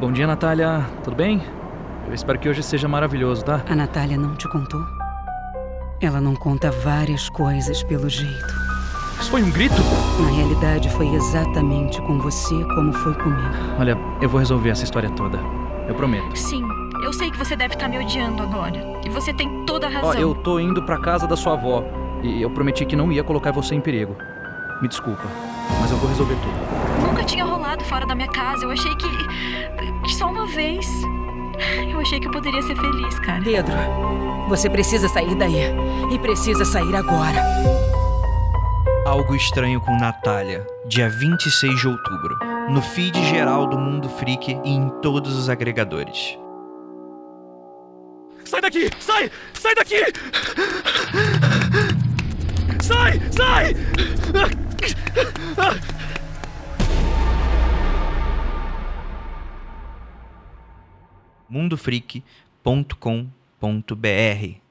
Bom dia, Natália. Tudo bem? Eu espero que hoje seja maravilhoso, tá? A Natália não te contou? Ela não conta várias coisas pelo jeito. Isso foi um grito? Na realidade, foi exatamente com você como foi comigo. Olha, eu vou resolver essa história toda. Eu prometo. Sim, eu sei que você deve estar me odiando agora. E você tem toda a razão. Ó, eu tô indo pra casa da sua avó. E eu prometi que não ia colocar você em perigo. Me desculpa, mas eu vou resolver tudo. Nunca tinha rolado fora da minha casa. Eu achei que. que só uma vez. Eu achei que eu poderia ser feliz, cara. Pedro, você precisa sair daí. E precisa sair agora. Algo Estranho com Natália, dia 26 de outubro, no feed geral do Mundo Freak e em todos os agregadores. Sai daqui! Sai! Sai daqui! Sai! Sai! mundofreak.com.br